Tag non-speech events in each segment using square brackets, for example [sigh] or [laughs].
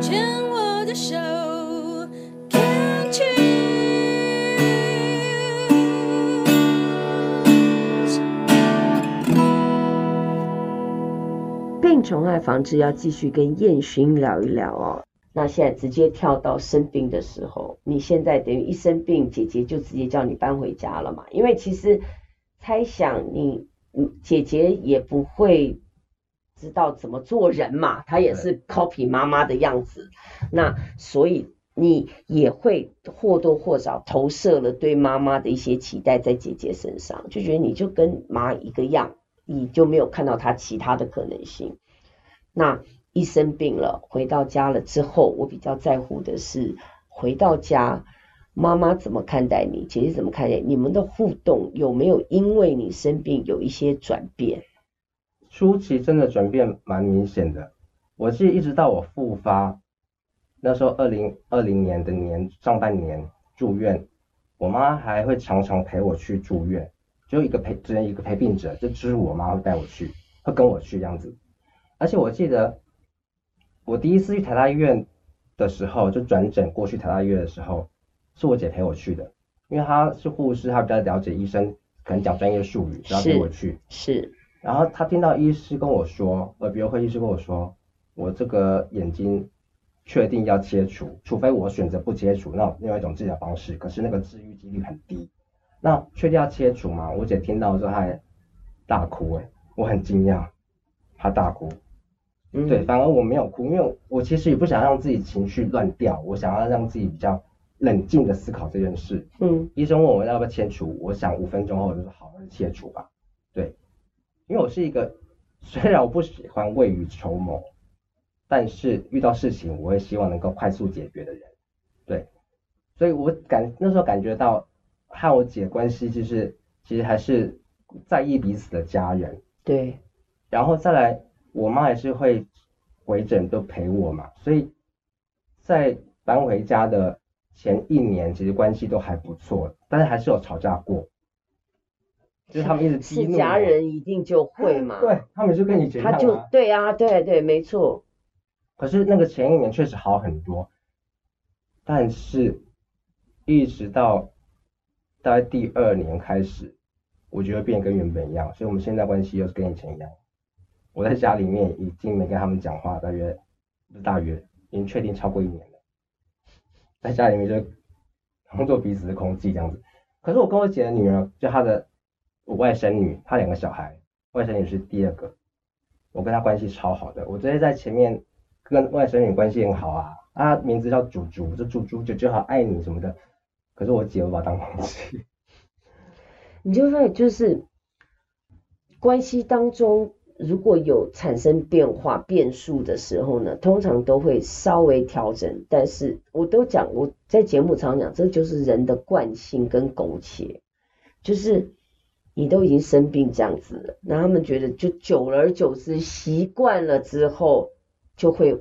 牵我的手病虫害防治要继续跟燕洵聊一聊哦。那现在直接跳到生病的时候，你现在等于一生病，姐姐就直接叫你搬回家了嘛？因为其实猜想你，姐姐也不会知道怎么做人嘛，她也是 copy 妈妈的样子，那所以你也会或多或少投射了对妈妈的一些期待在姐姐身上，就觉得你就跟妈一个样。你就没有看到她其他的可能性。那一生病了，回到家了之后，我比较在乎的是回到家，妈妈怎么看待你，姐姐怎么看待你，你们的互动有没有因为你生病有一些转变？初期真的转变蛮明显的，我记得一直到我复发，那时候二零二零年的年上半年住院，我妈还会常常陪我去住院。就一个陪，只能一个陪病者，就只是我妈会带我去，会跟我去这样子。而且我记得，我第一次去台大医院的时候，就转诊过去台大医院的时候，是我姐陪我去的，因为她是护士，她比较了解医生，可能讲专业术语，然后陪我去。是。然后他听到医师跟我说，耳鼻喉科医师跟我说，我这个眼睛确定要切除，除非我选择不切除，那另外一种治疗方式，可是那个治愈几率很低。那确定要切除吗？我姐听到之后还大哭哎，我很惊讶，她大哭。嗯，对，反而我没有哭，因为我其实也不想让自己情绪乱掉，我想要让自己比较冷静的思考这件事。嗯，医生问我要不要切除，我想五分钟后我就说好，那就切除吧。对，因为我是一个虽然我不喜欢未雨绸缪，但是遇到事情我也希望能够快速解决的人。对，所以我感那时候感觉到。和我姐关系就是，其实还是在意彼此的家人。对，然后再来，我妈也是会回诊都陪我嘛，所以在搬回家的前一年，其实关系都还不错，但是还是有吵架过。就是他们一直激怒。是家人一定就会嘛？对，他们就跟以前一样。他就对啊，对对，没错。可是那个前一年确实好很多，但是一直到。大概第二年开始，我觉得变跟原本一样，所以我们现在关系又是跟以前一样。我在家里面已经没跟他们讲话，大约大约已经确定超过一年了。在家里面就当做彼此的空气这样子。可是我跟我姐的女儿，就她的我外甥女，她两个小孩，外甥女是第二个，我跟她关系超好的。我直接在前面跟外甥女关系很好啊，她名字叫猪猪，就猪猪就就好爱你什么的。可是我姐我把她当空气，[laughs] 你就会就是关系当中如果有产生变化变数的时候呢，通常都会稍微调整。但是我都讲我在节目常讲，这就是人的惯性跟苟且，就是你都已经生病这样子了，那他们觉得就久而久之习惯了之后，就会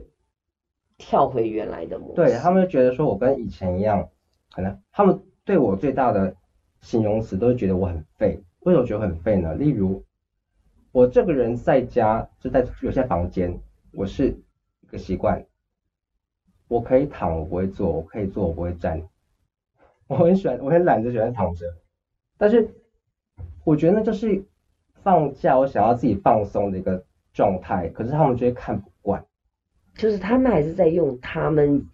跳回原来的模式。对，他们就觉得说我跟以前一样。可能他们对我最大的形容词都是觉得我很废。为什么觉得很废呢？例如，我这个人在家就在有些房间，我是一个习惯，我可以躺，我不会坐；我可以坐，我不会站。我很喜欢，我很懒，就喜欢躺着。但是我觉得那就是放假，我想要自己放松的一个状态。可是他们就会看不惯，就是他们还是在用他们。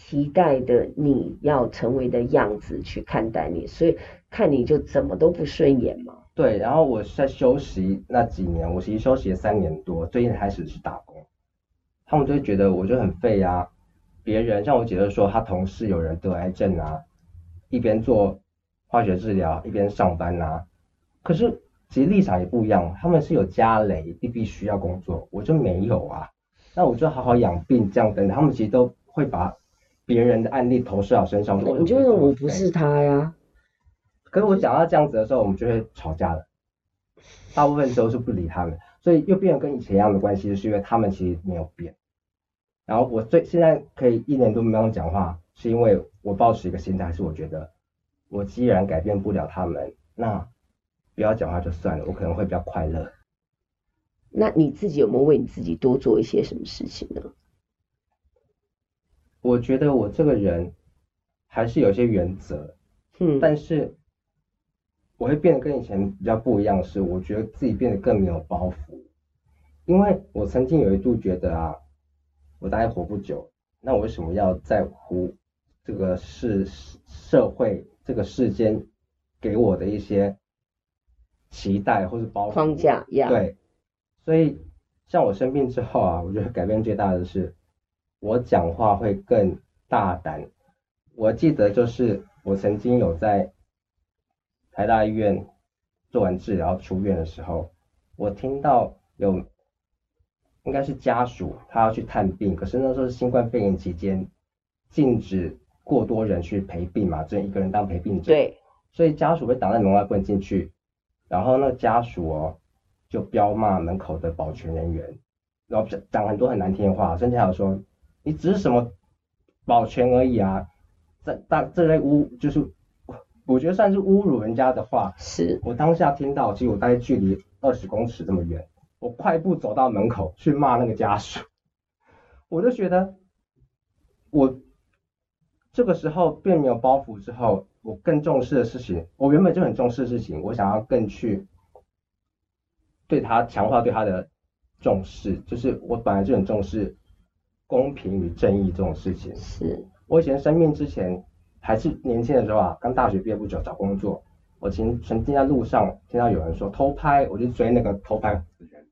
期待的你要成为的样子去看待你，所以看你就怎么都不顺眼嘛。对，然后我在休息那几年，我其实休息了三年多，最近开始去打工，他们就会觉得我就很废啊。别人像我姐就说，她同事有人得癌症啊，一边做化学治疗一边上班啊。可是其实立场也不一样，他们是有家累，必必须要工作，我就没有啊。那我就好好养病这样等等，他们其实都会把。别人的案例投射到身上，我觉得我不是他呀。可是我讲到这样子的时候，我们就会吵架了。大部分时候是不理他们，所以又变得跟以前一样的关系，就是因为他们其实没有变。然后我最现在可以一年多没有讲话，是因为我保持一个心态，是我觉得我既然改变不了他们，那不要讲话就算了，我可能会比较快乐。那你自己有没有为你自己多做一些什么事情呢？我觉得我这个人还是有些原则，嗯，但是我会变得跟以前比较不一样，是我觉得自己变得更没有包袱，因为我曾经有一度觉得啊，我大概活不久，那我为什么要在乎这个世社会这个世间给我的一些期待或是包袱框架，yeah. 对，所以像我生病之后啊，我觉得改变最大的是。我讲话会更大胆。我记得就是我曾经有在台大医院做完治疗出院的时候，我听到有应该是家属他要去探病，可是那时候是新冠肺炎期间，禁止过多人去陪病嘛，只能一个人当陪病者。对。所以家属被挡在门外不能进去，然后那家属哦就彪骂门口的保全人员，然后讲很多很难听的话，甚至还有说。你只是什么保全而已啊！这大这类污就是，我觉得算是侮辱人家的话。是我当下听到，其实我大概距离二十公尺这么远，我快步走到门口去骂那个家属。[laughs] 我就觉得，我这个时候并没有包袱之后，我更重视的事情，我原本就很重视的事情，我想要更去对他强化对他的重视，就是我本来就很重视。公平与正义这种事情，是我以前生病之前，还是年轻的时候啊，刚大学毕业不久找工作，我曾曾经在路上听到有人说偷拍，我就追那个偷拍的人，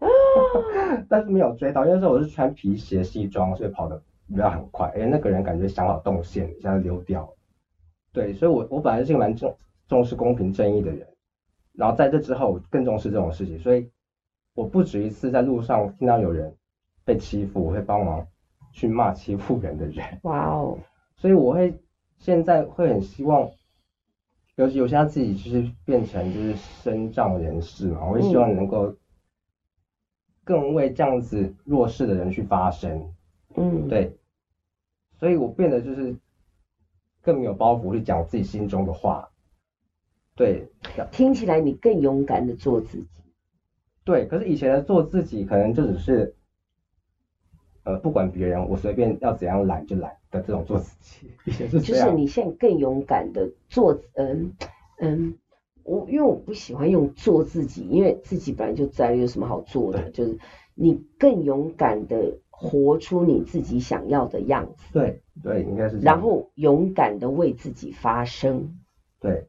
[laughs] 但是没有追到，因为那时候我是穿皮鞋西装，所以跑的比较很快，哎，那个人感觉想好动线，现在溜掉，对，所以我我本来是一个蛮重重视公平正义的人，然后在这之后我更重视这种事情，所以我不止一次在路上听到有人。被欺负，我会帮忙去骂欺负人的人。哇哦！所以我会现在会很希望，尤其有些他自己就是变成就是身障人士嘛，我会希望能够更为这样子弱势的人去发声。嗯，对。所以我变得就是更没有包袱去讲自己心中的话。对。听起来你更勇敢的做自己。对，可是以前的做自己可能就只是。呃，不管别人，我随便要怎样懒就懒的这种做自己，[laughs] 是就是你现在更勇敢的做，嗯嗯，我因为我不喜欢用做自己，因为自己本来就在，有什么好做的？就是你更勇敢的活出你自己想要的样子。对对，应该是。然后勇敢的为自己发声。对，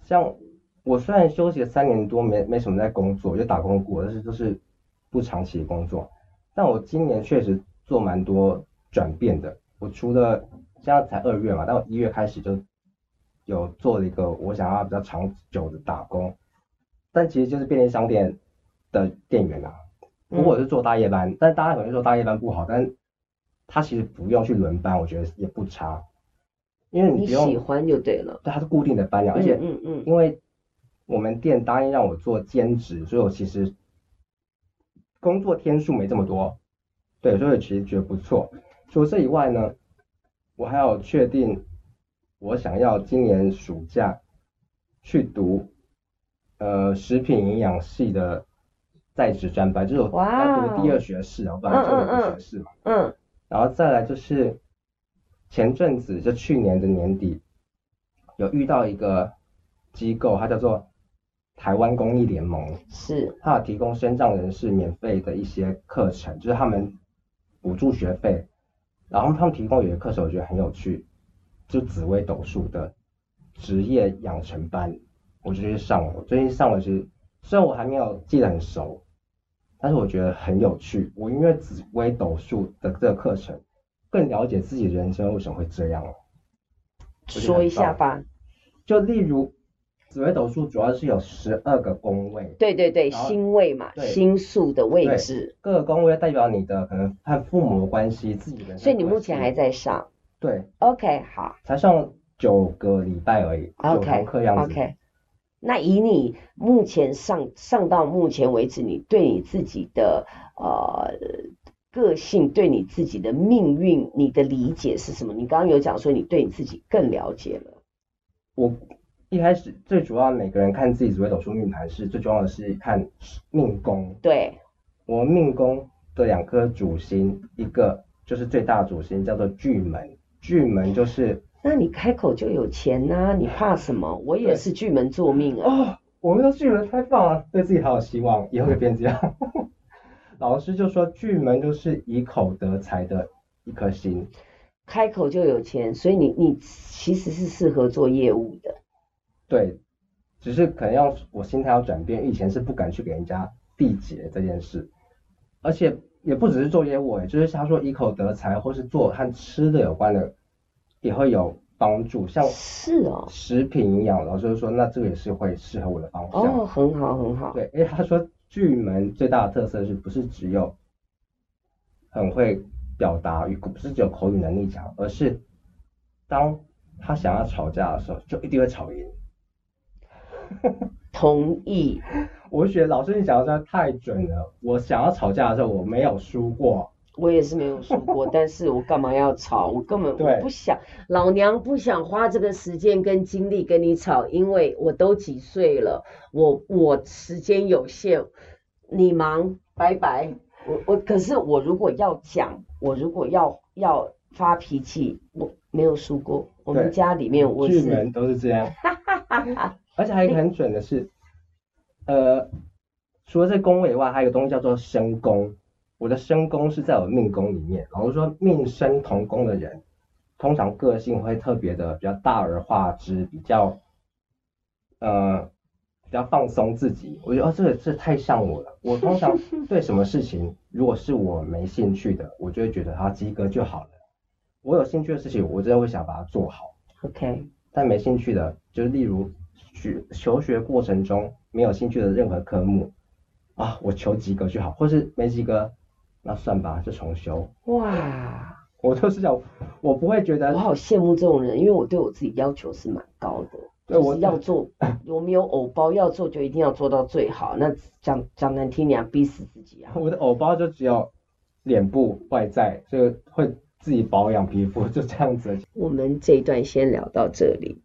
像我虽然休息了三年多，没没什么在工作，就打工过，但是就是不长期的工作。但我今年确实做蛮多转变的。我除了现在才二月嘛，但我一月开始就有做了一个我想要比较长久的打工，但其实就是便利商店的店员啊。如果是做大夜班，嗯、但大家可能说大夜班不好，但他其实不用去轮班，我觉得也不差，因为你不用你喜欢就对了。对，它是固定的班量，而且嗯嗯，因为我们店答应让我做兼职，所以我其实。工作天数没这么多，对，所以其实觉得不错。除了这以外呢，我还要确定我想要今年暑假去读呃食品营养系的在职专班，就是我要读第二学士啊，我本来就有学士嘛。嗯，嗯。然后再来就是前阵子就去年的年底有遇到一个机构，它叫做。台湾公益联盟是，它有提供身障人士免费的一些课程，就是他们补助学费，然后他们提供有些课程我觉得很有趣，就紫薇斗数的职业养成班，我就去上了。我最近上了，其实虽然我还没有记得很熟，但是我觉得很有趣。我因为紫微斗数的这个课程，更了解自己人生为什么会这样了。说一下吧，就例如。紫微斗数主要是有十二个宫位，对对对，星位嘛，星宿的位置，各个宫位代表你的可能和父母的关系，自己的。所以你目前还在上？对，OK，好，才上九个礼拜而已九堂课样子。OK，那以你目前上上到目前为止，你对你自己的呃个性，对你自己的命运，你的理解是什么？你刚刚有讲说你对你自己更了解了，我。一开始最主要，每个人看自己紫微斗数命盘是最重要的是看命宫。对，我命宫的两颗主星，一个就是最大主星叫做巨门，巨门就是。那你开口就有钱呐、啊，你怕什么？我也是巨门坐命啊。哦，我们都巨门开放啊，对自己好有希望，以后会变这样。[laughs] 老师就说巨门就是以口得财的一颗心，开口就有钱，所以你你其实是适合做业务的。对，只是可能要我心态要转变，以前是不敢去给人家缔结这件事，而且也不只是做业务，就是他说以口得财，或是做和吃的有关的。也会有帮助，像是哦，食品营养，老师就说那这个也是会适合我的方向。哦，很好很好。对，因为他说巨门最大的特色是不是只有很会表达语，不是只有口语能力强，而是当他想要吵架的时候，就一定会吵赢。[laughs] [laughs] 同意。我觉得老师你讲的真的太准了，我想要吵架的时候，我没有输过。我也是没有输过，[laughs] 但是我干嘛要吵？我根本我不想，老娘不想花这个时间跟精力跟你吵，因为我都几岁了，我我时间有限，你忙，拜拜。我我可是我如果要讲，我如果要要发脾气，我没有输过。我们家里面我是巨门都是这样，[laughs] 而且还有一个很准的是，呃，除了这宫位以外，还有一个东西叫做身宫。我的身宫是在我命宫里面，老实说命生同宫的人，通常个性会特别的比较大而化之，比较呃比较放松自己。我觉得哦，这个这太像我了。我通常 [laughs] 对什么事情，如果是我没兴趣的，我就会觉得他及格就好了。我有兴趣的事情，我真的会想把它做好。OK。但没兴趣的，就是例如学求学过程中没有兴趣的任何科目啊，我求及格就好，或是没及格。那算吧，就重修。哇，我就是想，我不会觉得。我好羡慕这种人，因为我对我自己要求是蛮高的。对，我要做，[laughs] 我没有偶包，要做就一定要做到最好。那讲讲难听点，逼死自己啊！我的偶包就只有脸部外在，就会自己保养皮肤，就这样子。我们这一段先聊到这里。